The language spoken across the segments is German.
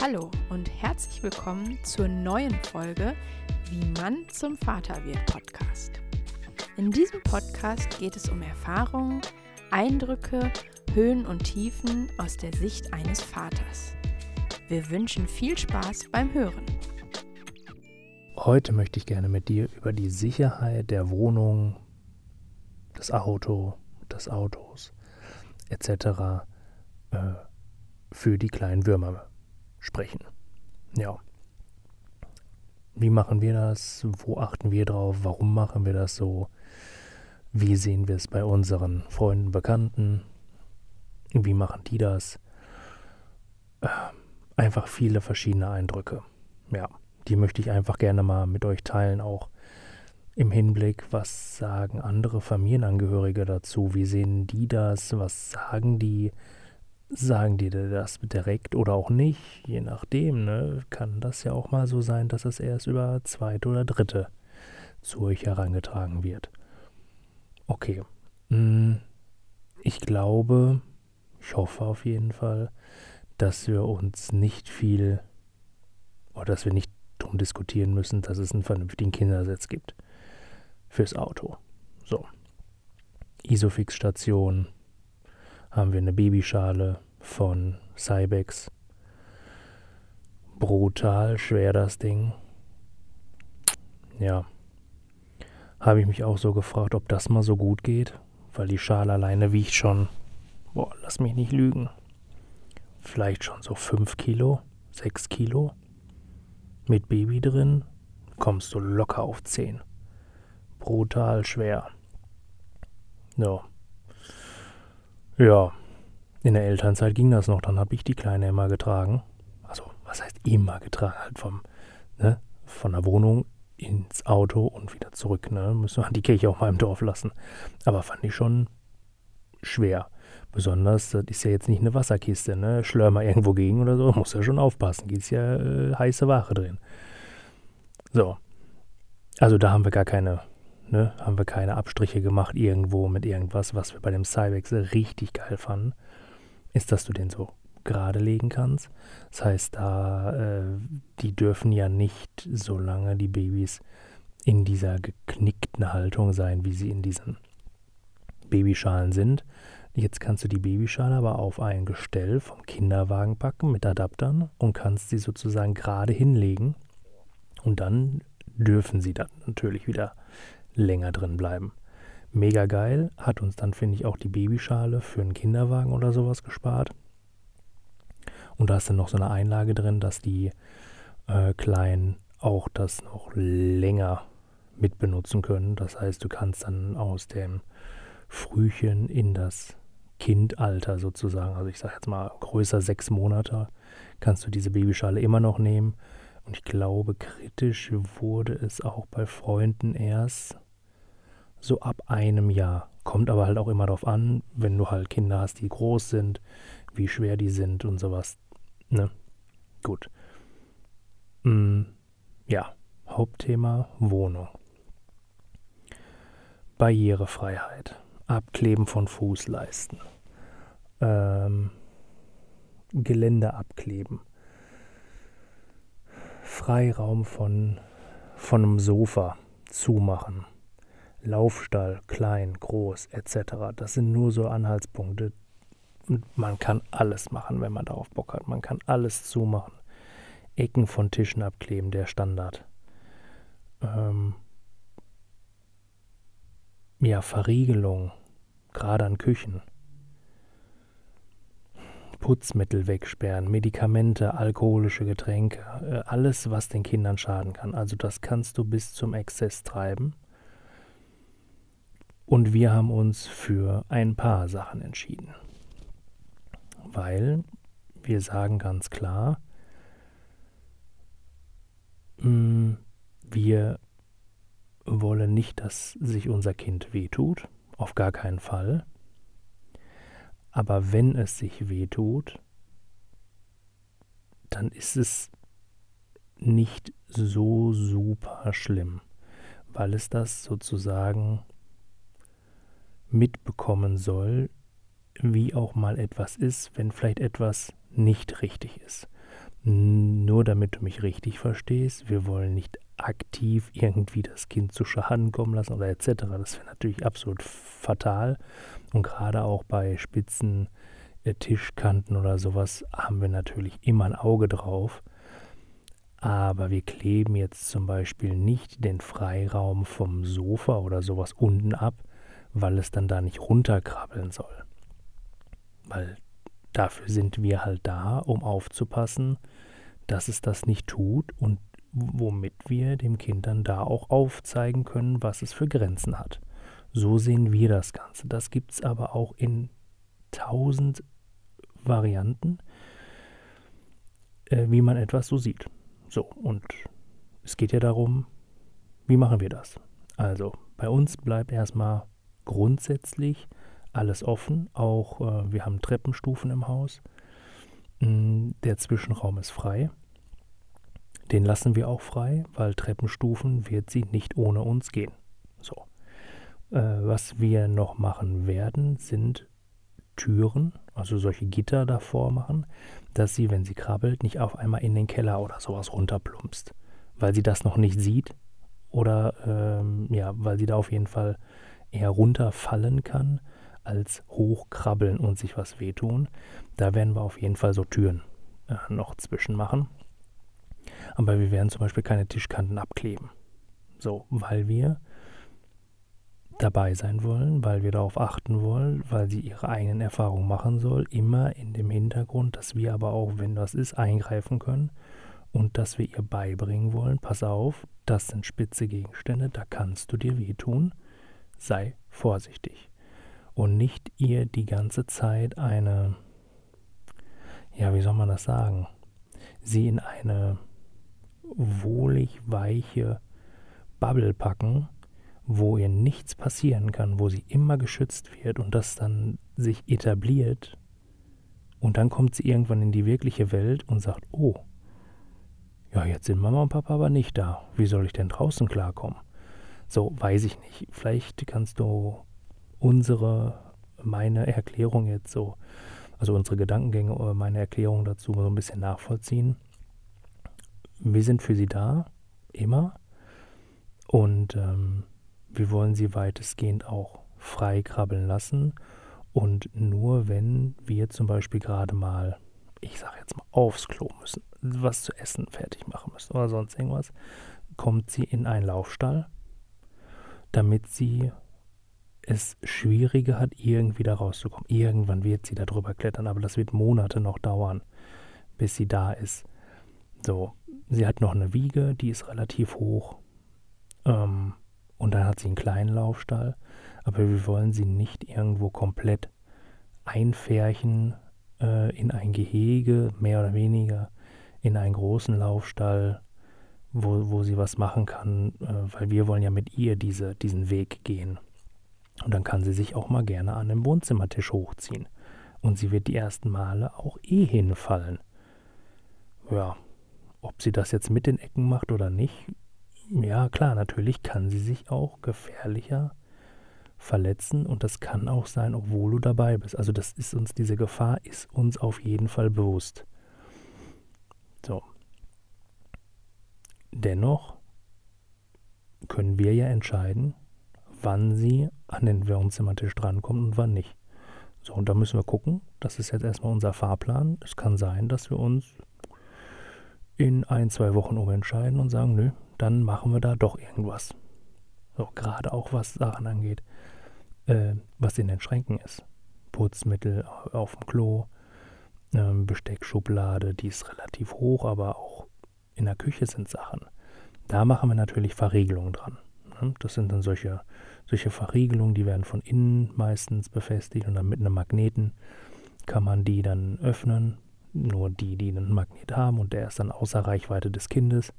Hallo und herzlich willkommen zur neuen Folge Wie Mann zum Vater wird Podcast. In diesem Podcast geht es um Erfahrungen, Eindrücke, Höhen und Tiefen aus der Sicht eines Vaters. Wir wünschen viel Spaß beim Hören. Heute möchte ich gerne mit dir über die Sicherheit der Wohnung, des Auto, des Autos etc. Äh, für die kleinen Würmer sprechen. Ja. Wie machen wir das? Wo achten wir drauf? Warum machen wir das so? Wie sehen wir es bei unseren Freunden, Bekannten? Wie machen die das? Äh, einfach viele verschiedene Eindrücke. Ja, die möchte ich einfach gerne mal mit euch teilen, auch im Hinblick, was sagen andere Familienangehörige dazu? Wie sehen die das? Was sagen die? Sagen die das direkt oder auch nicht? Je nachdem, ne? Kann das ja auch mal so sein, dass es erst über zweite oder dritte zu euch herangetragen wird. Okay. Hm, ich glaube, ich hoffe auf jeden Fall, dass wir uns nicht viel oder dass wir nicht darum diskutieren müssen, dass es einen vernünftigen Kindersitz gibt fürs Auto. So. Isofix-Station haben wir eine Babyschale von Cybex. Brutal schwer das Ding. Ja habe ich mich auch so gefragt, ob das mal so gut geht, weil die Schale alleine wiegt schon, boah, lass mich nicht lügen, vielleicht schon so 5 Kilo, 6 Kilo. Mit Baby drin kommst du locker auf 10. Brutal schwer. Ja. Ja. In der Elternzeit ging das noch, dann habe ich die Kleine immer getragen. Also, was heißt immer getragen? Halt vom, ne, von der Wohnung ins Auto und wieder zurück. Ne? Müssen wir die Kirche auch mal im Dorf lassen. Aber fand ich schon schwer. Besonders, das ist ja jetzt nicht eine Wasserkiste, ne? Schlör mal irgendwo gegen oder so, muss ja schon aufpassen. Geht ja äh, heiße Ware drin. So. Also da haben wir gar keine, ne, haben wir keine Abstriche gemacht irgendwo mit irgendwas, was wir bei dem Cybex richtig geil fanden, ist, dass du den so gerade legen kannst. Das heißt, da, äh, die dürfen ja nicht, solange die Babys in dieser geknickten Haltung sein, wie sie in diesen Babyschalen sind. Jetzt kannst du die Babyschale aber auf ein Gestell vom Kinderwagen packen mit Adaptern und kannst sie sozusagen gerade hinlegen. Und dann dürfen sie dann natürlich wieder länger drin bleiben. Mega geil, hat uns dann, finde ich, auch die Babyschale für einen Kinderwagen oder sowas gespart. Und da ist dann noch so eine Einlage drin, dass die äh, Kleinen auch das noch länger mitbenutzen können. Das heißt, du kannst dann aus dem Frühchen in das Kindalter sozusagen, also ich sage jetzt mal größer sechs Monate, kannst du diese Babyschale immer noch nehmen. Und ich glaube, kritisch wurde es auch bei Freunden erst so ab einem Jahr. Kommt aber halt auch immer darauf an, wenn du halt Kinder hast, die groß sind, wie schwer die sind und sowas. Ne? Gut. Mm, ja, Hauptthema Wohnung. Barrierefreiheit. Abkleben von Fußleisten. Ähm, Gelände abkleben. Freiraum von, von einem Sofa zumachen. Laufstall, klein, groß, etc. Das sind nur so Anhaltspunkte, man kann alles machen, wenn man darauf Bock hat. Man kann alles zumachen. Ecken von Tischen abkleben, der Standard. Ähm ja, Verriegelung, gerade an Küchen. Putzmittel wegsperren, Medikamente, alkoholische Getränke, äh, alles, was den Kindern schaden kann. Also das kannst du bis zum Exzess treiben. Und wir haben uns für ein paar Sachen entschieden weil wir sagen ganz klar, mm, wir wollen nicht, dass sich unser Kind wehtut, auf gar keinen Fall. Aber wenn es sich wehtut, dann ist es nicht so super schlimm, weil es das sozusagen mitbekommen soll, wie auch mal etwas ist, wenn vielleicht etwas nicht richtig ist. Nur damit du mich richtig verstehst, wir wollen nicht aktiv irgendwie das Kind zu Schaden kommen lassen oder etc. Das wäre natürlich absolut fatal. Und gerade auch bei spitzen äh, Tischkanten oder sowas haben wir natürlich immer ein Auge drauf. Aber wir kleben jetzt zum Beispiel nicht den Freiraum vom Sofa oder sowas unten ab, weil es dann da nicht runterkrabbeln soll. Weil dafür sind wir halt da, um aufzupassen, dass es das nicht tut und womit wir dem Kind dann da auch aufzeigen können, was es für Grenzen hat. So sehen wir das Ganze. Das gibt es aber auch in tausend Varianten, äh, wie man etwas so sieht. So, und es geht ja darum, wie machen wir das? Also, bei uns bleibt erstmal grundsätzlich alles offen. Auch äh, wir haben Treppenstufen im Haus. Mm, der Zwischenraum ist frei. Den lassen wir auch frei, weil Treppenstufen wird sie nicht ohne uns gehen. So. Äh, was wir noch machen werden, sind Türen, also solche Gitter davor machen, dass sie, wenn sie krabbelt, nicht auf einmal in den Keller oder sowas runterplumpst, weil sie das noch nicht sieht oder ähm, ja, weil sie da auf jeden Fall eher runterfallen kann, als hochkrabbeln und sich was wehtun. Da werden wir auf jeden Fall so Türen äh, noch zwischen machen. Aber wir werden zum Beispiel keine Tischkanten abkleben. So, weil wir dabei sein wollen, weil wir darauf achten wollen, weil sie ihre eigenen Erfahrungen machen soll, immer in dem Hintergrund, dass wir aber auch, wenn das ist, eingreifen können und dass wir ihr beibringen wollen, pass auf, das sind spitze Gegenstände, da kannst du dir wehtun, sei vorsichtig. Und nicht ihr die ganze Zeit eine, ja, wie soll man das sagen, sie in eine wohlig weiche Bubble packen, wo ihr nichts passieren kann, wo sie immer geschützt wird und das dann sich etabliert und dann kommt sie irgendwann in die wirkliche Welt und sagt, oh, ja, jetzt sind Mama und Papa aber nicht da. Wie soll ich denn draußen klarkommen? So, weiß ich nicht. Vielleicht kannst du unsere, meine Erklärung jetzt so, also unsere Gedankengänge oder meine Erklärung dazu so ein bisschen nachvollziehen wir sind für sie da, immer. Und ähm, wir wollen sie weitestgehend auch frei krabbeln lassen. Und nur wenn wir zum Beispiel gerade mal, ich sage jetzt mal, aufs Klo müssen, was zu essen fertig machen müssen oder sonst irgendwas, kommt sie in einen Laufstall, damit sie es schwieriger hat, irgendwie da rauszukommen. Irgendwann wird sie da drüber klettern, aber das wird Monate noch dauern, bis sie da ist. So, Sie hat noch eine Wiege, die ist relativ hoch. Ähm, und dann hat sie einen kleinen Laufstall. Aber wir wollen sie nicht irgendwo komplett einfärchen äh, in ein Gehege, mehr oder weniger, in einen großen Laufstall, wo, wo sie was machen kann, äh, weil wir wollen ja mit ihr diese, diesen Weg gehen. Und dann kann sie sich auch mal gerne an den Wohnzimmertisch hochziehen. Und sie wird die ersten Male auch eh hinfallen. Ja, ob sie das jetzt mit den Ecken macht oder nicht, ja klar, natürlich kann sie sich auch gefährlicher verletzen und das kann auch sein, obwohl du dabei bist. Also das ist uns, diese Gefahr ist uns auf jeden Fall bewusst. So. Dennoch können wir ja entscheiden, wann sie an den Wohnzimmertisch drankommt und wann nicht. So, und da müssen wir gucken. Das ist jetzt erstmal unser Fahrplan. Es kann sein, dass wir uns in ein, zwei Wochen umentscheiden und sagen, nö, dann machen wir da doch irgendwas. So, gerade auch was Sachen angeht, äh, was in den Schränken ist. Putzmittel auf dem Klo, äh, Besteckschublade, die ist relativ hoch, aber auch in der Küche sind Sachen. Da machen wir natürlich Verriegelungen dran. Ne? Das sind dann solche, solche Verriegelungen, die werden von innen meistens befestigt und dann mit einem Magneten kann man die dann öffnen, nur die, die einen Magnet haben und der ist dann außer Reichweite des Kindes.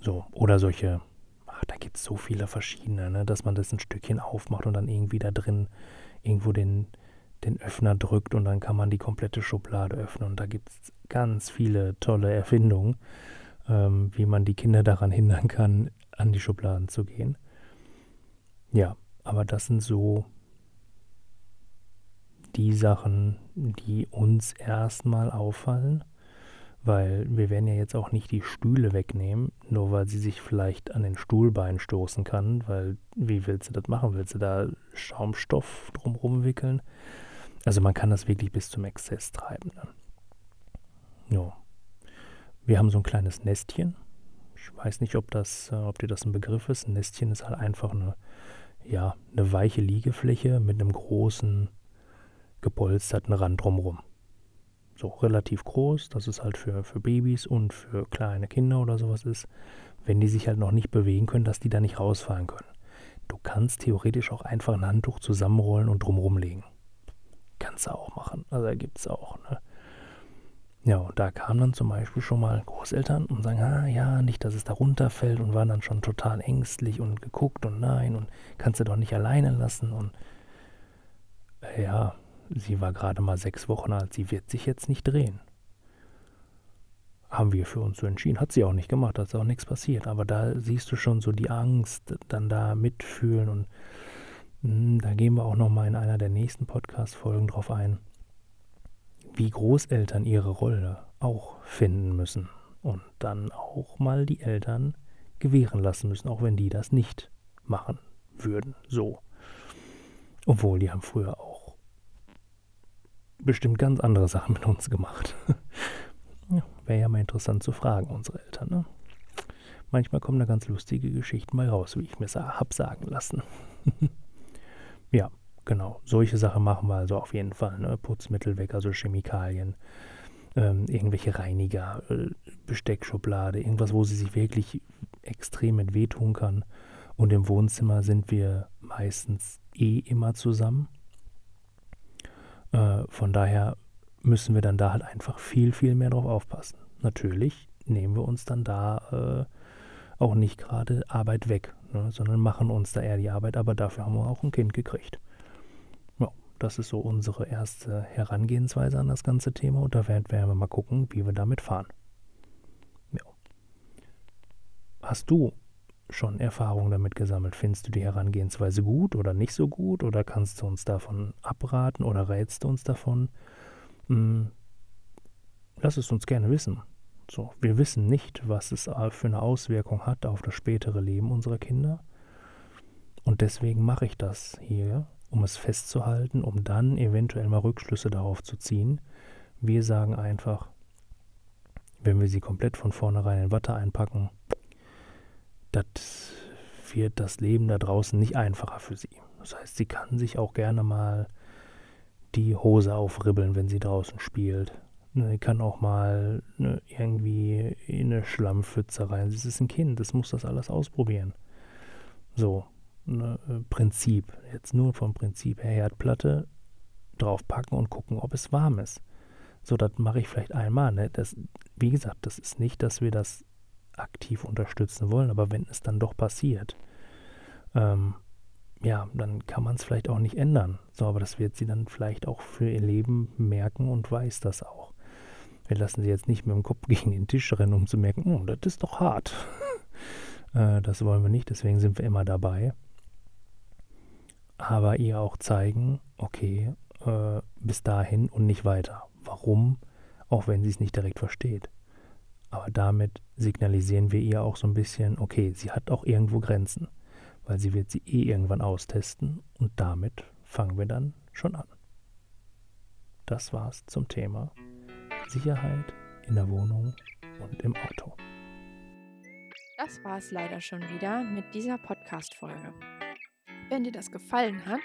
So, oder solche, ach, da gibt es so viele verschiedene, ne, dass man das ein Stückchen aufmacht und dann irgendwie da drin irgendwo den, den Öffner drückt und dann kann man die komplette Schublade öffnen. Und da gibt es ganz viele tolle Erfindungen, ähm, wie man die Kinder daran hindern kann, an die Schubladen zu gehen. Ja, aber das sind so die Sachen, die uns erstmal auffallen. Weil wir werden ja jetzt auch nicht die Stühle wegnehmen, nur weil sie sich vielleicht an den Stuhlbein stoßen kann, weil wie willst du das machen? Willst du da Schaumstoff drumherum wickeln? Also man kann das wirklich bis zum Exzess treiben. Ja. Wir haben so ein kleines Nestchen. Ich weiß nicht, ob das, äh, ob dir das ein Begriff ist. Ein Nestchen ist halt einfach eine, ja, eine weiche Liegefläche mit einem großen gepolsterten Rand drumherum so relativ groß, dass es halt für, für Babys und für kleine Kinder oder sowas ist, wenn die sich halt noch nicht bewegen können, dass die da nicht rausfallen können. Du kannst theoretisch auch einfach ein Handtuch zusammenrollen und drumherum legen. Kannst du auch machen. Also da gibt es auch. Ne? Ja, und da kamen dann zum Beispiel schon mal Großeltern und sagen, ah ja, nicht, dass es da runterfällt und waren dann schon total ängstlich und geguckt und nein und kannst du doch nicht alleine lassen und äh, ja, Sie war gerade mal sechs Wochen alt, sie wird sich jetzt nicht drehen. Haben wir für uns so entschieden. Hat sie auch nicht gemacht, ist auch nichts passiert. Aber da siehst du schon so die Angst, dann da mitfühlen und da gehen wir auch nochmal in einer der nächsten Podcast-Folgen drauf ein, wie Großeltern ihre Rolle auch finden müssen und dann auch mal die Eltern gewähren lassen müssen, auch wenn die das nicht machen würden. So. Obwohl, die haben früher auch bestimmt ganz andere Sachen mit uns gemacht. ja, Wäre ja mal interessant zu fragen, unsere Eltern. Ne? Manchmal kommen da ganz lustige Geschichten mal raus, wie ich mir hab sagen lassen. ja, genau. Solche Sachen machen wir also auf jeden Fall. Ne? Putzmittel weg, also Chemikalien, ähm, irgendwelche Reiniger, äh, Besteckschublade, irgendwas, wo sie sich wirklich extrem mit wehtun kann. Und im Wohnzimmer sind wir meistens eh immer zusammen. Äh, von daher müssen wir dann da halt einfach viel, viel mehr drauf aufpassen. Natürlich nehmen wir uns dann da äh, auch nicht gerade Arbeit weg, ne, sondern machen uns da eher die Arbeit, aber dafür haben wir auch ein Kind gekriegt. Ja, das ist so unsere erste Herangehensweise an das ganze Thema und da werden wir mal gucken, wie wir damit fahren. Ja. Hast du schon Erfahrung damit gesammelt. Findest du die Herangehensweise gut oder nicht so gut oder kannst du uns davon abraten oder rätst du uns davon? Hm, lass es uns gerne wissen. So, wir wissen nicht, was es für eine Auswirkung hat auf das spätere Leben unserer Kinder. Und deswegen mache ich das hier, um es festzuhalten, um dann eventuell mal Rückschlüsse darauf zu ziehen. Wir sagen einfach, wenn wir sie komplett von vornherein in Watte einpacken, das wird das Leben da draußen nicht einfacher für sie. Das heißt, sie kann sich auch gerne mal die Hose aufribbeln, wenn sie draußen spielt. Ne, kann auch mal ne, irgendwie in eine Schlammpfütze rein. Sie ist ein Kind, das muss das alles ausprobieren. So, ne, Prinzip. Jetzt nur vom Prinzip her Herdplatte draufpacken und gucken, ob es warm ist. So, das mache ich vielleicht einmal. Ne? Das, wie gesagt, das ist nicht, dass wir das aktiv unterstützen wollen, aber wenn es dann doch passiert, ähm, ja, dann kann man es vielleicht auch nicht ändern. So, aber das wird sie dann vielleicht auch für ihr Leben merken und weiß das auch. Wir lassen sie jetzt nicht mit dem Kopf gegen den Tisch rennen, um zu merken, oh, das ist doch hart. äh, das wollen wir nicht, deswegen sind wir immer dabei. Aber ihr auch zeigen, okay, äh, bis dahin und nicht weiter. Warum? Auch wenn sie es nicht direkt versteht. Aber damit signalisieren wir ihr auch so ein bisschen, okay, sie hat auch irgendwo Grenzen, weil sie wird sie eh irgendwann austesten und damit fangen wir dann schon an. Das war's zum Thema Sicherheit in der Wohnung und im Auto. Das war's leider schon wieder mit dieser Podcast-Folge. Wenn dir das gefallen hat,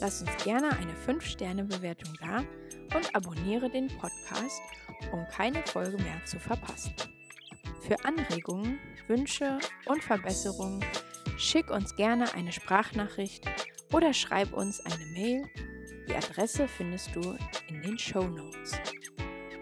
lass uns gerne eine 5-Sterne-Bewertung da und abonniere den Podcast, um keine Folge mehr zu verpassen. Für Anregungen, Wünsche und Verbesserungen schick uns gerne eine Sprachnachricht oder schreib uns eine Mail. Die Adresse findest du in den Show Notes.